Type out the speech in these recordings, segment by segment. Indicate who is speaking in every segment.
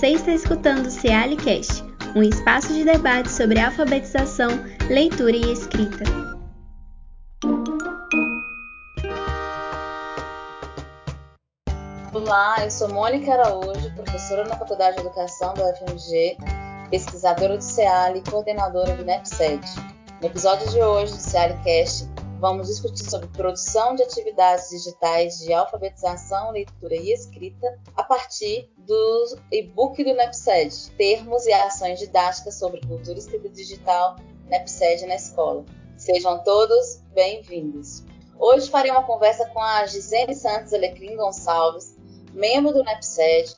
Speaker 1: Você está escutando o Cealicast, um espaço de debate sobre alfabetização, leitura e escrita.
Speaker 2: Olá, eu sou Mônica Araújo, professora na Faculdade de Educação da UFMG, pesquisadora do CEAL e coordenadora do NEPSED. No episódio de hoje do CEALcast, vamos discutir sobre produção de atividades digitais de alfabetização, leitura e escrita a partir do e-book do NEPSED, Termos e Ações Didáticas sobre Cultura Escrita Digital NEPSED na Escola. Sejam todos bem-vindos. Hoje farei uma conversa com a Gisele Santos Alecrim Gonçalves, membro do NEPSED,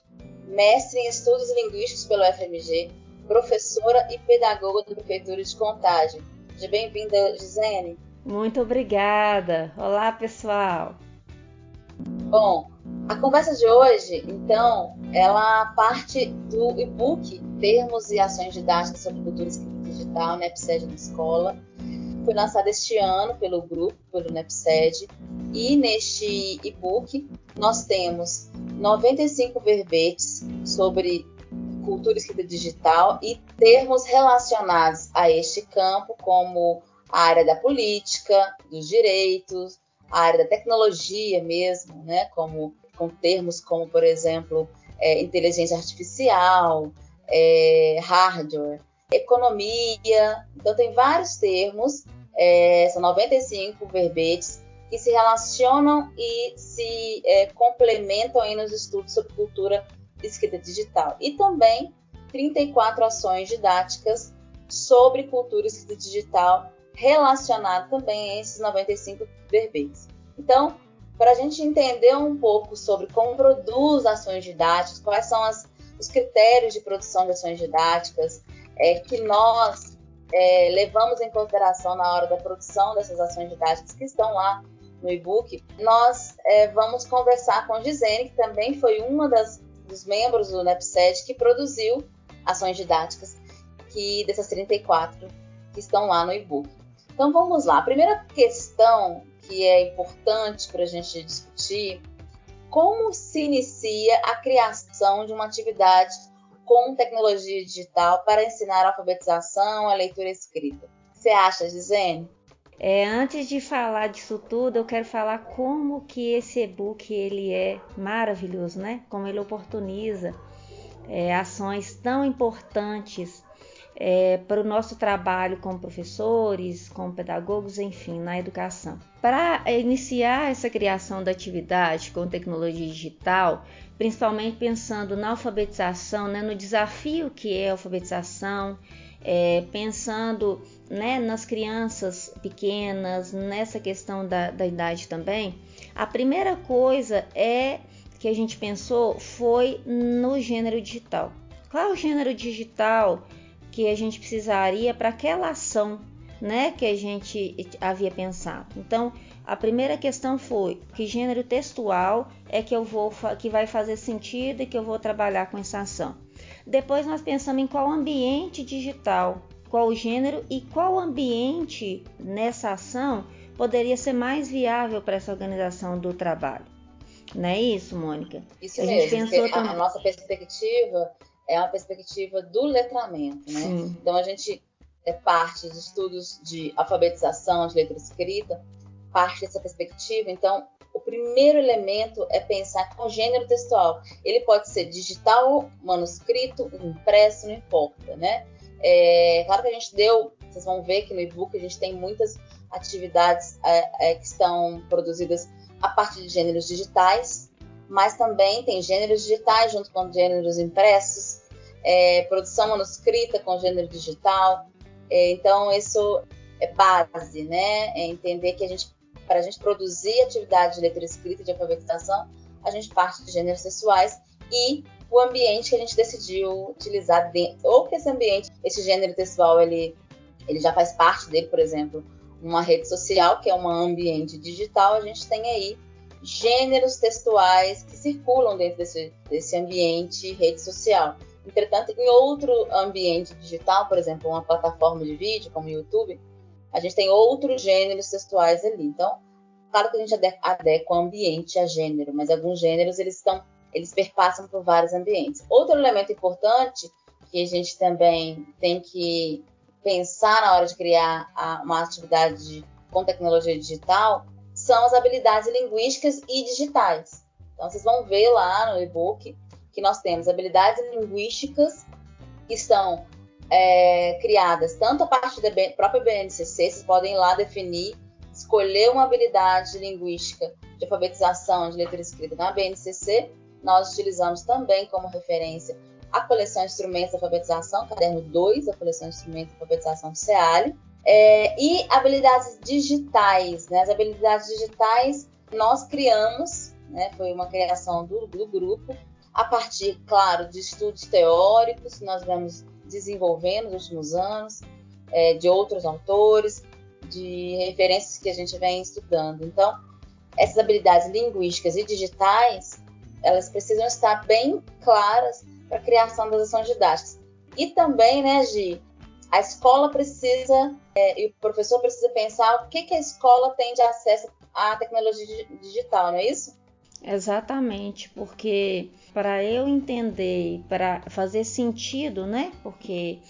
Speaker 2: mestre em Estudos Linguísticos pelo FMG, professora e pedagoga da Prefeitura de Contagem. Seja bem-vinda, Gisele.
Speaker 3: Muito obrigada. Olá, pessoal.
Speaker 2: Bom, a conversa de hoje, então, ela parte do e-book Termos e Ações Didáticas sobre Cultura Escrita Digital, NEPSED na Escola. Foi lançado este ano pelo grupo, pelo NEPSED. E neste e-book nós temos 95 verbetes sobre cultura escrita digital e termos relacionados a este campo, como a área da política, dos direitos, a área da tecnologia mesmo, né? Como com termos como, por exemplo, é, inteligência artificial, é, hardware, economia. Então tem vários termos, é, são 95 verbetes que se relacionam e se é, complementam aí nos estudos sobre cultura escrita digital. E também 34 ações didáticas sobre cultura escrita digital relacionado também a esses 95 verbetes. Então, para a gente entender um pouco sobre como produz ações didáticas, quais são as, os critérios de produção de ações didáticas é, que nós é, levamos em consideração na hora da produção dessas ações didáticas que estão lá no e-book, nós é, vamos conversar com Gisene, que também foi uma das, dos membros do NEPSED que produziu ações didáticas que dessas 34 que estão lá no e-book. Então vamos lá. A primeira questão que é importante para a gente discutir: como se inicia a criação de uma atividade com tecnologia digital para ensinar a alfabetização, a leitura e a escrita? Você acha, Gisene?
Speaker 3: É, antes de falar disso tudo, eu quero falar como que esse e-book ele é maravilhoso, né? Como ele oportuniza é, ações tão importantes é, para o nosso trabalho como professores, como pedagogos, enfim, na educação. Para iniciar essa criação da atividade com tecnologia digital, principalmente pensando na alfabetização, né, no desafio que é a alfabetização, é, pensando né, nas crianças pequenas, nessa questão da, da idade também, a primeira coisa é que a gente pensou foi no gênero digital. Qual o gênero digital que a gente precisaria para aquela ação, né, que a gente havia pensado. Então, a primeira questão foi que gênero textual é que eu vou que vai fazer sentido e que eu vou trabalhar com essa ação. Depois nós pensamos em qual ambiente digital, qual gênero e qual ambiente nessa ação poderia ser mais viável para essa organização do trabalho. Não é isso, Mônica?
Speaker 2: Isso a mesmo. Gente a, a nossa perspectiva é uma perspectiva do letramento, né? Sim. Então a gente é parte de estudos de alfabetização, de letra escrita, parte dessa perspectiva. Então, o primeiro elemento é pensar com gênero textual. Ele pode ser digital, manuscrito, impresso, não importa, né? É, claro que a gente deu, vocês vão ver que no e-book a gente tem muitas atividades é, é, que estão produzidas a partir de gêneros digitais, mas também tem gêneros digitais junto com gêneros impressos, é, produção manuscrita com gênero digital. É, então, isso é base, né? É entender que a gente, para a gente produzir atividade de leitura escrita e de alfabetização, a gente parte de gêneros sexuais e o ambiente que a gente decidiu utilizar dentro, ou que esse ambiente, esse gênero textual, ele, ele já faz parte dele, por exemplo, uma rede social, que é um ambiente digital, a gente tem aí gêneros textuais que circulam dentro desse, desse ambiente rede social. Entretanto, em outro ambiente digital, por exemplo, uma plataforma de vídeo como o YouTube, a gente tem outros gêneros textuais ali. Então, claro que a gente adequa o ambiente a gênero, mas alguns gêneros eles estão eles perpassam por vários ambientes. Outro elemento importante que a gente também tem que pensar na hora de criar uma atividade com tecnologia digital são as habilidades linguísticas e digitais. Então, vocês vão ver lá no e-book que nós temos habilidades linguísticas que são é, criadas tanto a partir da própria BNCC, vocês podem ir lá definir, escolher uma habilidade linguística de alfabetização de letra escrita na BNCC. Nós utilizamos também como referência a coleção Instrumentos de Alfabetização, caderno 2 da coleção Instrumentos de Alfabetização do CEALI. É, e habilidades digitais, né? As habilidades digitais nós criamos, né? Foi uma criação do, do grupo, a partir, claro, de estudos teóricos que nós vamos desenvolvendo nos últimos anos, é, de outros autores, de referências que a gente vem estudando. Então, essas habilidades linguísticas e digitais, elas precisam estar bem claras para a criação das ações didáticas. E também, né, Gi, a escola precisa, é, e o professor precisa pensar o que, que a escola tem de acesso à tecnologia digital, não é isso?
Speaker 3: Exatamente, porque para eu entender, para fazer sentido, né? Porque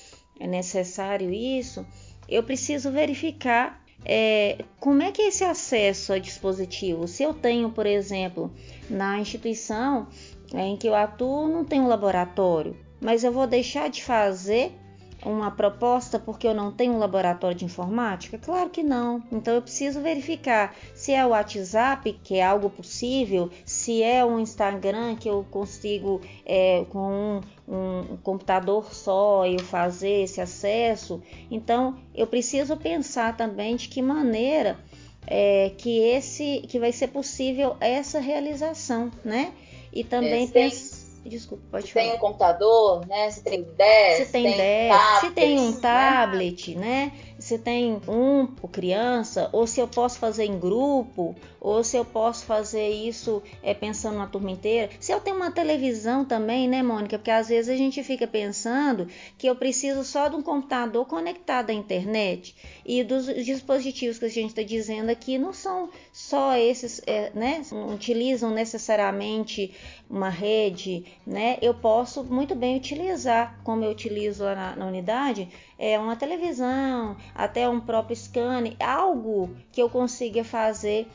Speaker 3: é necessário isso, eu preciso verificar é, como é que é esse acesso a dispositivo. Se eu tenho, por exemplo, na instituição em que eu atuo, não tem um laboratório, mas eu vou deixar de fazer uma proposta porque eu não tenho um laboratório de informática? Claro que não. Então eu preciso verificar se é o WhatsApp, que é algo possível, se é um Instagram que eu consigo é, com um, um computador só eu fazer esse acesso. Então eu preciso pensar também de que maneira é, que esse que vai ser possível essa realização, né? E também é, pensar Desculpa, pode
Speaker 2: se
Speaker 3: falar.
Speaker 2: tem um computador, né? Se tem 10,
Speaker 3: se tem, tem 10, se tem um né? tablet, né? né? Se tem um por criança, ou se eu posso fazer em grupo, ou se eu posso fazer isso é, pensando na turma inteira. Se eu tenho uma televisão também, né, Mônica? Porque às vezes a gente fica pensando que eu preciso só de um computador conectado à internet. E dos dispositivos que a gente está dizendo aqui não são só esses, é, né? Não utilizam necessariamente uma rede, né? Eu posso muito bem utilizar, como eu utilizo lá na, na unidade, é uma televisão, até um próprio scanner, algo que eu consiga fazer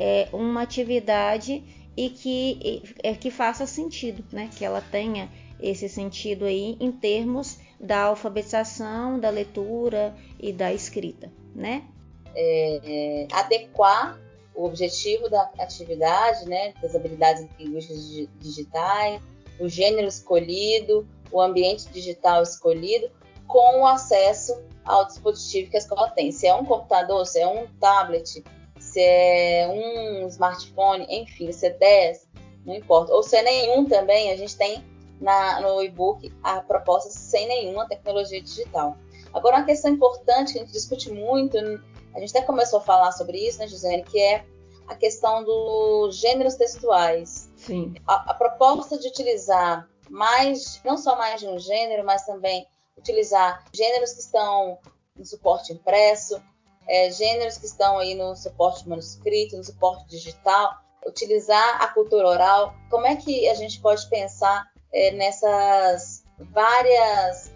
Speaker 3: é, uma atividade e que, é, que faça sentido, né? Que ela tenha esse sentido aí em termos da alfabetização, da leitura e da escrita, né?
Speaker 2: É, é, adequar o objetivo da atividade, né, das habilidades linguísticas digitais, o gênero escolhido, o ambiente digital escolhido, com o acesso ao dispositivo que a escola tem. Se é um computador, se é um tablet, se é um smartphone, enfim, se é 10, não importa. Ou se é nenhum também, a gente tem na, no e-book a proposta sem nenhuma tecnologia digital. Agora, uma questão importante que a gente discute muito, a gente até começou a falar sobre isso, né, Gisele, que é a questão dos gêneros textuais.
Speaker 3: Sim.
Speaker 2: A, a proposta de utilizar mais, não só mais de um gênero, mas também utilizar gêneros que estão no suporte impresso, é, gêneros que estão aí no suporte manuscrito, no suporte digital, utilizar a cultura oral. Como é que a gente pode pensar é, nessas várias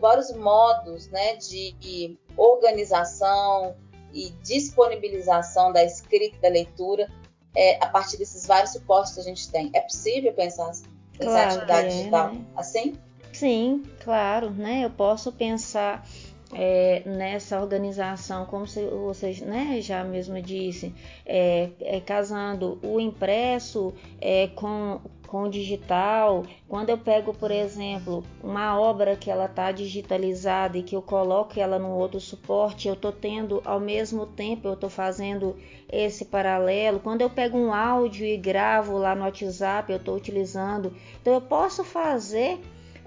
Speaker 2: vários modos né, de organização e disponibilização da escrita e da leitura é, a partir desses vários suportes que a gente tem. É possível pensar, pensar claro, atividade é, digital né? assim?
Speaker 3: Sim, claro, né? Eu posso pensar é, nessa organização, como você né, já mesmo disse, é, é, casando o impresso é, com, com o digital. Quando eu pego, por exemplo, uma obra que ela está digitalizada e que eu coloco ela no outro suporte, eu estou tendo ao mesmo tempo, eu estou fazendo esse paralelo. Quando eu pego um áudio e gravo lá no WhatsApp, eu estou utilizando. Então eu posso fazer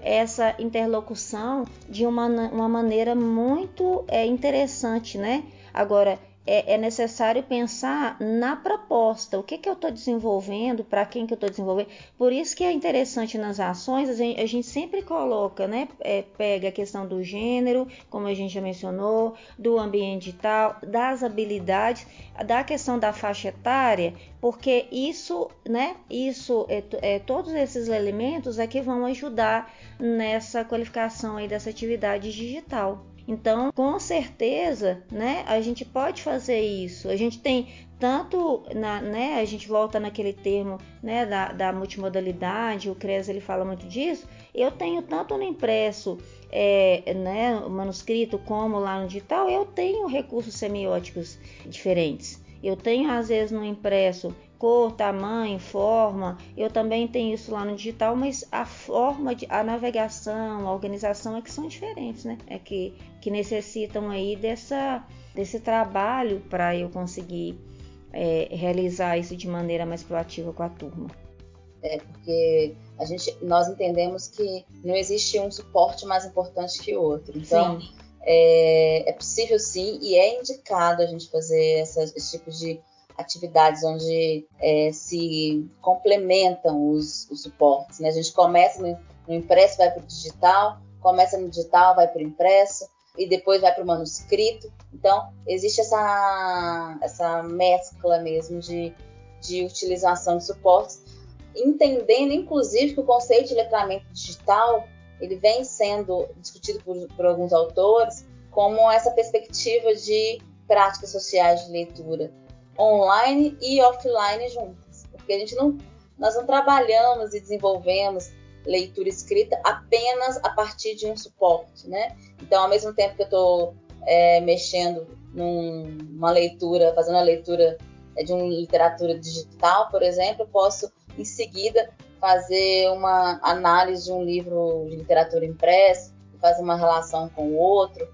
Speaker 3: essa interlocução de uma, uma maneira muito é, interessante, né? Agora, é, é necessário pensar na proposta, o que, que eu estou desenvolvendo, para quem que eu estou desenvolvendo. Por isso que é interessante nas ações, a gente, a gente sempre coloca, né? É, pega a questão do gênero, como a gente já mencionou, do ambiente tal, das habilidades, da questão da faixa etária, porque isso, né? Isso, é, é, todos esses elementos é que vão ajudar nessa qualificação aí dessa atividade digital. Então, com certeza, né, a gente pode fazer isso. A gente tem tanto, na, né, a gente volta naquele termo, né, da, da multimodalidade, o CRES ele fala muito disso. Eu tenho tanto no impresso, é, né, manuscrito, como lá no digital, eu tenho recursos semióticos diferentes. Eu tenho às vezes no impresso cor, tamanho, forma. Eu também tenho isso lá no digital, mas a forma de a navegação, a organização é que são diferentes, né? É que, que necessitam aí dessa desse trabalho para eu conseguir é, realizar isso de maneira mais proativa com a turma.
Speaker 2: É porque a gente, nós entendemos que não existe um suporte mais importante que o outro. Então, é, é, possível sim e é indicado a gente fazer essa, esse tipo de atividades onde é, se complementam os, os, suportes. Né? A gente começa no, no impresso, vai para o digital, começa no digital, vai para o impresso e depois vai para o manuscrito. Então, existe essa, essa mescla mesmo de, de utilização de suportes, entendendo, inclusive, que o conceito de letramento digital ele vem sendo discutido por, por alguns autores como essa perspectiva de práticas sociais de leitura online e offline juntas, porque a gente não, nós não trabalhamos e desenvolvemos leitura escrita apenas a partir de um suporte, né? Então, ao mesmo tempo que eu estou é, mexendo numa leitura, fazendo a leitura é, de uma literatura digital, por exemplo, eu posso em seguida fazer uma análise de um livro de literatura impressa, fazer uma relação com o outro,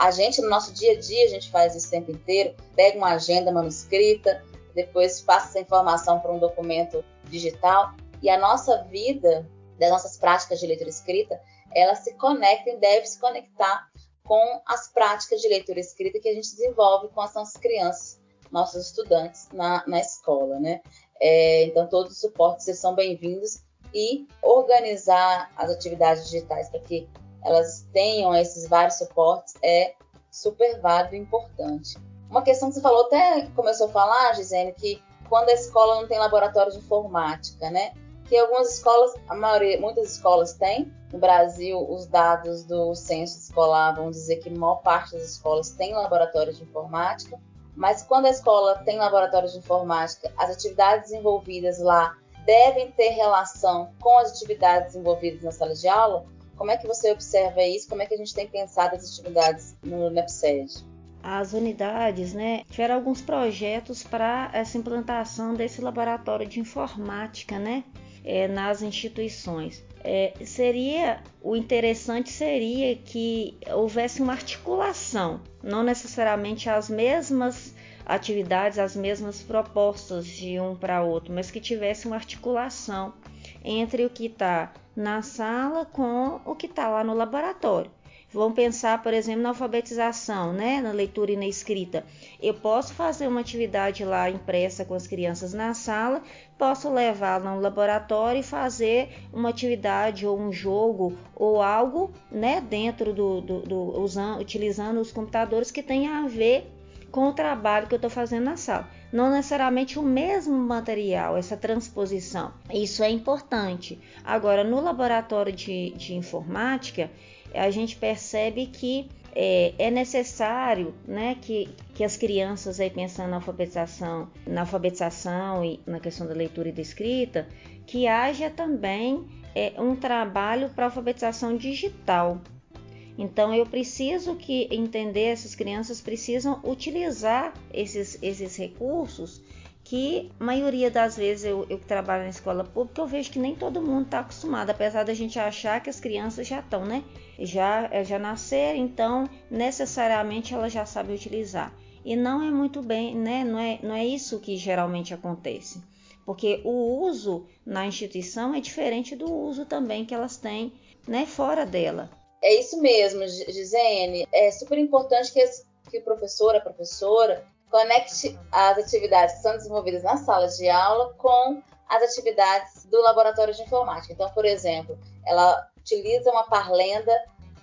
Speaker 2: a gente, no nosso dia a dia, a gente faz isso o tempo inteiro, pega uma agenda manuscrita, depois passa essa informação para um documento digital, e a nossa vida, das nossas práticas de leitura escrita, ela se conecta e deve se conectar com as práticas de leitura escrita que a gente desenvolve com as nossas crianças, nossos estudantes na, na escola, né? É, então, todos os suportes são bem-vindos. E organizar as atividades digitais para que elas tenham esses vários suportes é super válido e importante. Uma questão que você falou, até começou a falar, Gisele, que quando a escola não tem laboratório de informática, né? Que algumas escolas, a maioria, muitas escolas têm. No Brasil, os dados do censo escolar vão dizer que a maior parte das escolas tem laboratório de informática. Mas quando a escola tem laboratório de informática, as atividades envolvidas lá devem ter relação com as atividades envolvidas na sala de aula, como é que você observa isso? Como é que a gente tem pensado as atividades no NEPSED?
Speaker 3: As unidades né, tiveram alguns projetos para essa implantação desse laboratório de informática né, é, nas instituições. É, seria o interessante seria que houvesse uma articulação, não necessariamente as mesmas atividades, as mesmas propostas de um para outro, mas que tivesse uma articulação entre o que está na sala com o que está lá no laboratório. Vamos pensar, por exemplo, na alfabetização, né? na leitura e na escrita. Eu posso fazer uma atividade lá impressa com as crianças na sala, posso levar no laboratório e fazer uma atividade ou um jogo ou algo né? dentro do, do, do usando, utilizando os computadores que tenha a ver com o trabalho que eu estou fazendo na sala. Não necessariamente o mesmo material, essa transposição. Isso é importante. Agora, no laboratório de, de informática, a gente percebe que é, é, necessário né, que, que as crianças, aí pensando na alfabetização, na alfabetização e na questão da leitura e da escrita, que haja também é, um trabalho para alfabetização digital. Então eu preciso que entender essas crianças precisam utilizar esses, esses recursos que a maioria das vezes eu, eu trabalho na escola pública eu vejo que nem todo mundo está acostumado, apesar da gente achar que as crianças já estão, né? Já, já nasceram, então necessariamente elas já sabem utilizar. E não é muito bem, né? Não é, não é isso que geralmente acontece. Porque o uso na instituição é diferente do uso também que elas têm né, fora dela.
Speaker 2: É isso mesmo, Gisene. É super importante que, que o professor, a professora, conecte as atividades que são desenvolvidas na sala de aula com as atividades do laboratório de informática. Então, por exemplo, ela utiliza uma parlenda,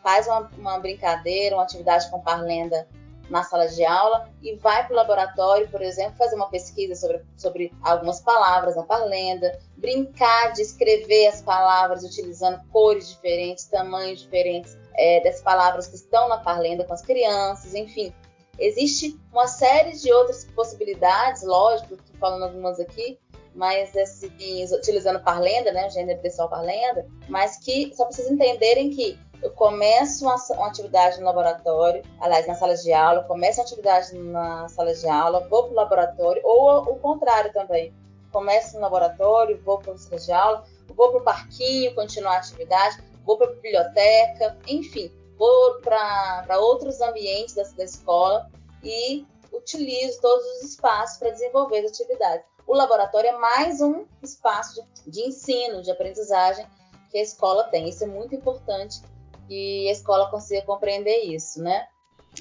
Speaker 2: faz uma, uma brincadeira, uma atividade com parlenda na sala de aula e vai para o laboratório, por exemplo, fazer uma pesquisa sobre, sobre algumas palavras na parlenda, brincar de escrever as palavras utilizando cores diferentes, tamanhos diferentes é, das palavras que estão na parlenda com as crianças, enfim. Existe uma série de outras possibilidades, lógico, estou falando algumas aqui, mas assim, utilizando parlenda, né, gênero pessoal parlenda, mas que só para vocês entenderem que eu começo uma, uma, atividade no laboratório, aliás, na sala de aula, começo uma atividade na sala de aula, vou para o laboratório, ou o contrário também. Começo no laboratório, vou para a sala de aula, vou para o parquinho, continuar a atividade, vou para a biblioteca, enfim, vou para outros ambientes da, da escola e utilizo todos os espaços para desenvolver as atividades. O laboratório é mais um espaço de, de ensino, de aprendizagem que a escola tem. Isso é muito importante que a escola consiga compreender isso, né?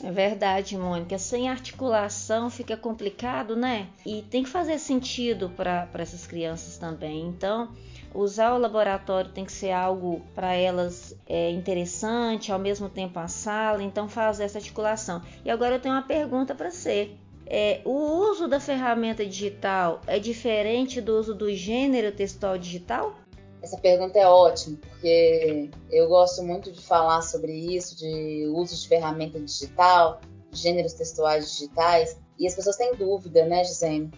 Speaker 3: É verdade, Mônica. Sem articulação fica complicado, né? E tem que fazer sentido para essas crianças também. Então, usar o laboratório tem que ser algo para elas é, interessante, ao mesmo tempo a sala. Então, fazer essa articulação. E agora eu tenho uma pergunta para você. É, o uso da ferramenta digital é diferente do uso do gênero textual digital?
Speaker 2: Essa pergunta é ótima, porque eu gosto muito de falar sobre isso, de uso de ferramenta digital, gêneros textuais digitais, e as pessoas têm dúvida, né, Gisele,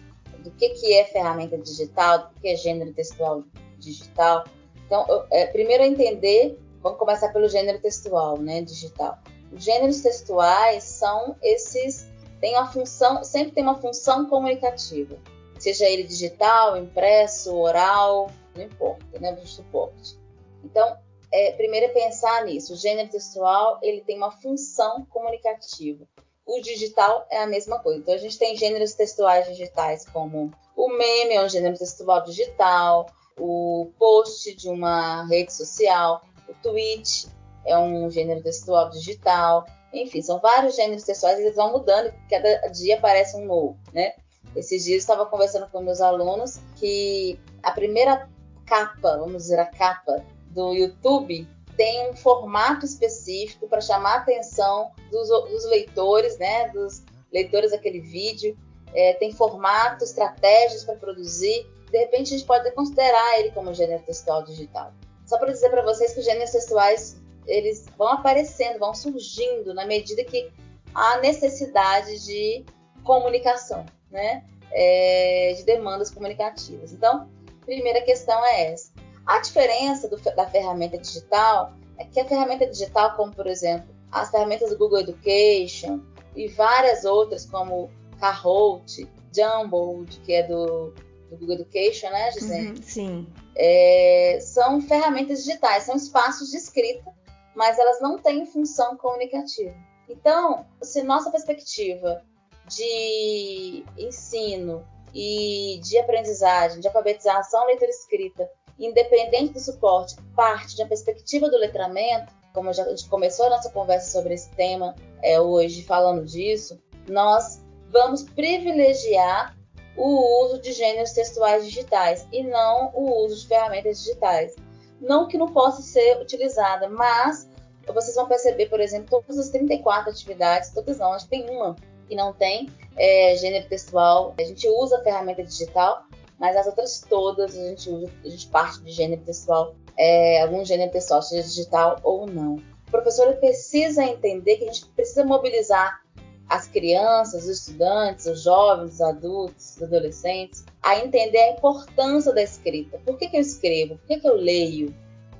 Speaker 2: do que, que é ferramenta digital, do que é gênero textual digital. Então, eu, é, primeiro entender, vamos começar pelo gênero textual, né, digital. Os gêneros textuais são esses, tem uma função, sempre tem uma função comunicativa, seja ele digital, impresso, oral, não importa, né, do suporte. Então, é, primeiro é pensar nisso. O gênero textual ele tem uma função comunicativa. O digital é a mesma coisa. Então, a gente tem gêneros textuais digitais como o meme é um gênero textual digital, o post de uma rede social, o tweet é um gênero textual digital. Enfim, são vários gêneros textuais e eles vão mudando, cada dia aparece um novo, né? Esses dias eu estava conversando com meus alunos que a primeira capa, vamos dizer, a capa do YouTube tem um formato específico para chamar a atenção dos, dos, leitores, né, dos leitores daquele vídeo. É, tem formato, estratégias para produzir. De repente, a gente pode considerar ele como gênero textual digital. Só para dizer para vocês que os gêneros textuais eles vão aparecendo, vão surgindo na medida que há necessidade de comunicação, né? É, de demandas comunicativas. Então, primeira questão é essa. A diferença do, da ferramenta digital é que a ferramenta digital, como por exemplo as ferramentas do Google Education e várias outras, como Kahoot, Jumbled, que é do, do Google Education, né, Gisele?
Speaker 3: Uhum, sim.
Speaker 2: É, são ferramentas digitais, são espaços de escrita, mas elas não têm função comunicativa. Então, se nossa perspectiva de ensino e de aprendizagem, de alfabetização, leitura escrita, independente do suporte, parte de uma perspectiva do letramento, como já, a gente começou a nossa conversa sobre esse tema é, hoje, falando disso, nós vamos privilegiar o uso de gêneros textuais digitais e não o uso de ferramentas digitais. Não que não possa ser utilizada, mas vocês vão perceber, por exemplo, todas as 34 atividades, todas não, acho que tem uma que não tem é, gênero textual. A gente usa a ferramenta digital, mas as outras todas a gente usa, a gente parte de gênero textual, é, algum gênero textual, seja digital ou não. O professor precisa entender que a gente precisa mobilizar as crianças, os estudantes, os jovens, os adultos, os adolescentes, a entender a importância da escrita. Por que, que eu escrevo? Por que, que eu leio?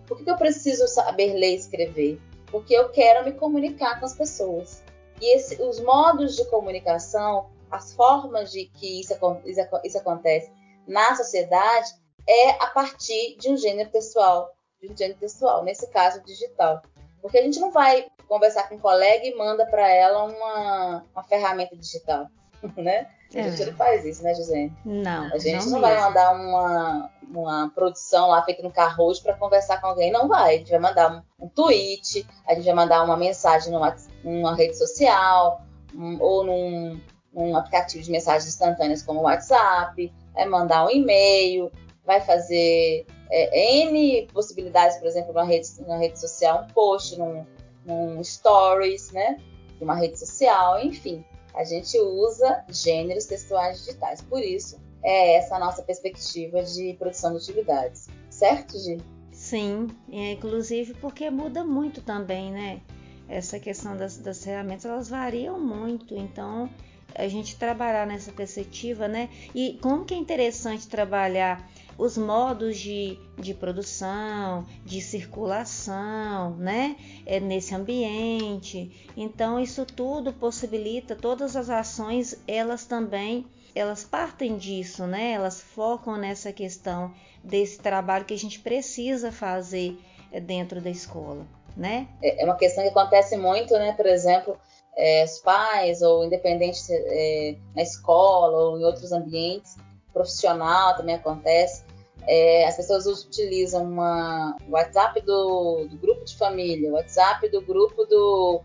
Speaker 2: Por que, que eu preciso saber ler e escrever? Porque eu quero me comunicar com as pessoas. E esse, os modos de comunicação, as formas de que isso, isso, isso acontece na sociedade é a partir de um gênero textual, de um gênero textual, nesse caso digital. Porque a gente não vai conversar com um colega e manda para ela uma, uma ferramenta digital, né? A gente é. não faz isso, né, José?
Speaker 3: Não.
Speaker 2: A gente
Speaker 3: não,
Speaker 2: não vai mandar uma, uma produção lá feita no Carrojo para conversar com alguém. Não vai. A gente vai mandar um, um tweet, a gente vai mandar uma mensagem numa, numa rede social, um, ou num, um aplicativo de mensagens instantâneas como o WhatsApp, vai mandar um e-mail, vai fazer é, N possibilidades, por exemplo, na rede, na rede social, um post, num, num stories, né? De uma rede social, enfim. A gente usa gêneros textuais digitais. Por isso, é essa a nossa perspectiva de produção de atividades. Certo, Gi?
Speaker 3: Sim, inclusive porque muda muito também, né? Essa questão das, das ferramentas, elas variam muito. Então, a gente trabalhar nessa perspectiva, né? E como que é interessante trabalhar os modos de, de produção, de circulação, né? É nesse ambiente. Então, isso tudo possibilita, todas as ações, elas também, elas partem disso, né? Elas focam nessa questão desse trabalho que a gente precisa fazer é, dentro da escola, né?
Speaker 2: É, é uma questão que acontece muito, né? Por exemplo, é, os pais ou independentes é, na escola ou em outros ambientes, profissional também acontece. É, as pessoas utilizam uma, o WhatsApp do, do, grupo de família, o WhatsApp do grupo do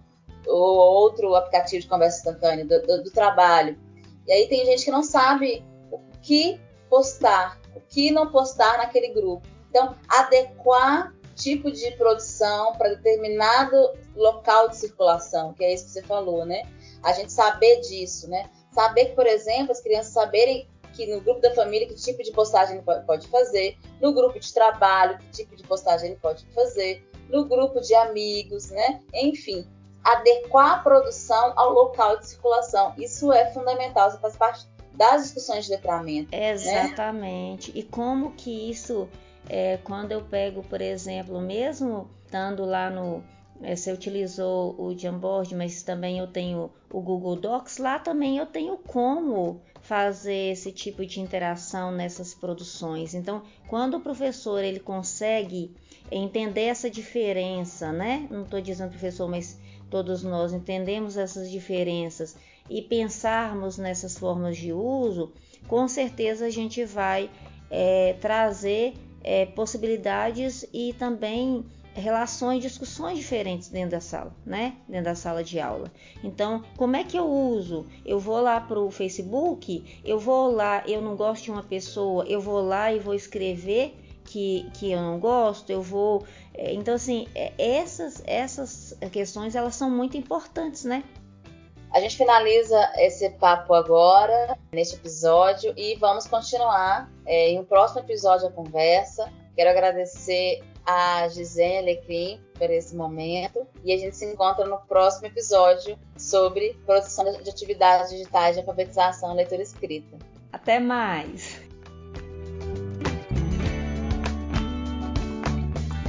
Speaker 2: ou outro aplicativo de conversa instantânea do, do, do trabalho. E aí tem gente que não sabe o que postar, o que não postar naquele grupo. Então, adequar tipo de produção para determinado local de circulação, que é isso que você falou, né? A gente saber disso, né? Saber que, por exemplo, as crianças saberem que no grupo da família que tipo de postagem ele pode fazer, no grupo de trabalho que tipo de postagem ele pode fazer, no grupo de amigos, né? Enfim, adequar a produção ao local de circulação. Isso é fundamental, isso faz parte das discussões de letramento.
Speaker 3: Né? Exatamente. Né? E como que isso é, quando eu pego, por exemplo, mesmo estando lá no. É, você utilizou o Jamboard, mas também eu tenho o Google Docs, lá também eu tenho como fazer esse tipo de interação nessas produções. Então, quando o professor ele consegue entender essa diferença, né? Não estou dizendo professor, mas todos nós entendemos essas diferenças e pensarmos nessas formas de uso, com certeza a gente vai é, trazer é, possibilidades e também relações, discussões diferentes dentro da sala, né? Dentro da sala de aula. Então, como é que eu uso? Eu vou lá para o Facebook, eu vou lá, eu não gosto de uma pessoa, eu vou lá e vou escrever que, que eu não gosto, eu vou. É, então, assim, é, essas, essas questões elas são muito importantes, né?
Speaker 2: A gente finaliza esse papo agora, neste episódio, e vamos continuar é, em um próximo episódio a conversa. Quero agradecer a Gisele Alecrim por esse momento e a gente se encontra no próximo episódio sobre produção de atividades digitais de alfabetização, leitura e escrita.
Speaker 3: Até mais!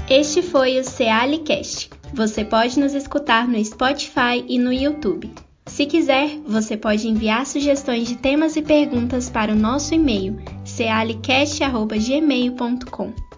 Speaker 1: Este foi o Cealicast. Você pode nos escutar no Spotify e no YouTube. Se quiser, você pode enviar sugestões de temas e perguntas para o nosso e-mail cealicast.gmail.com.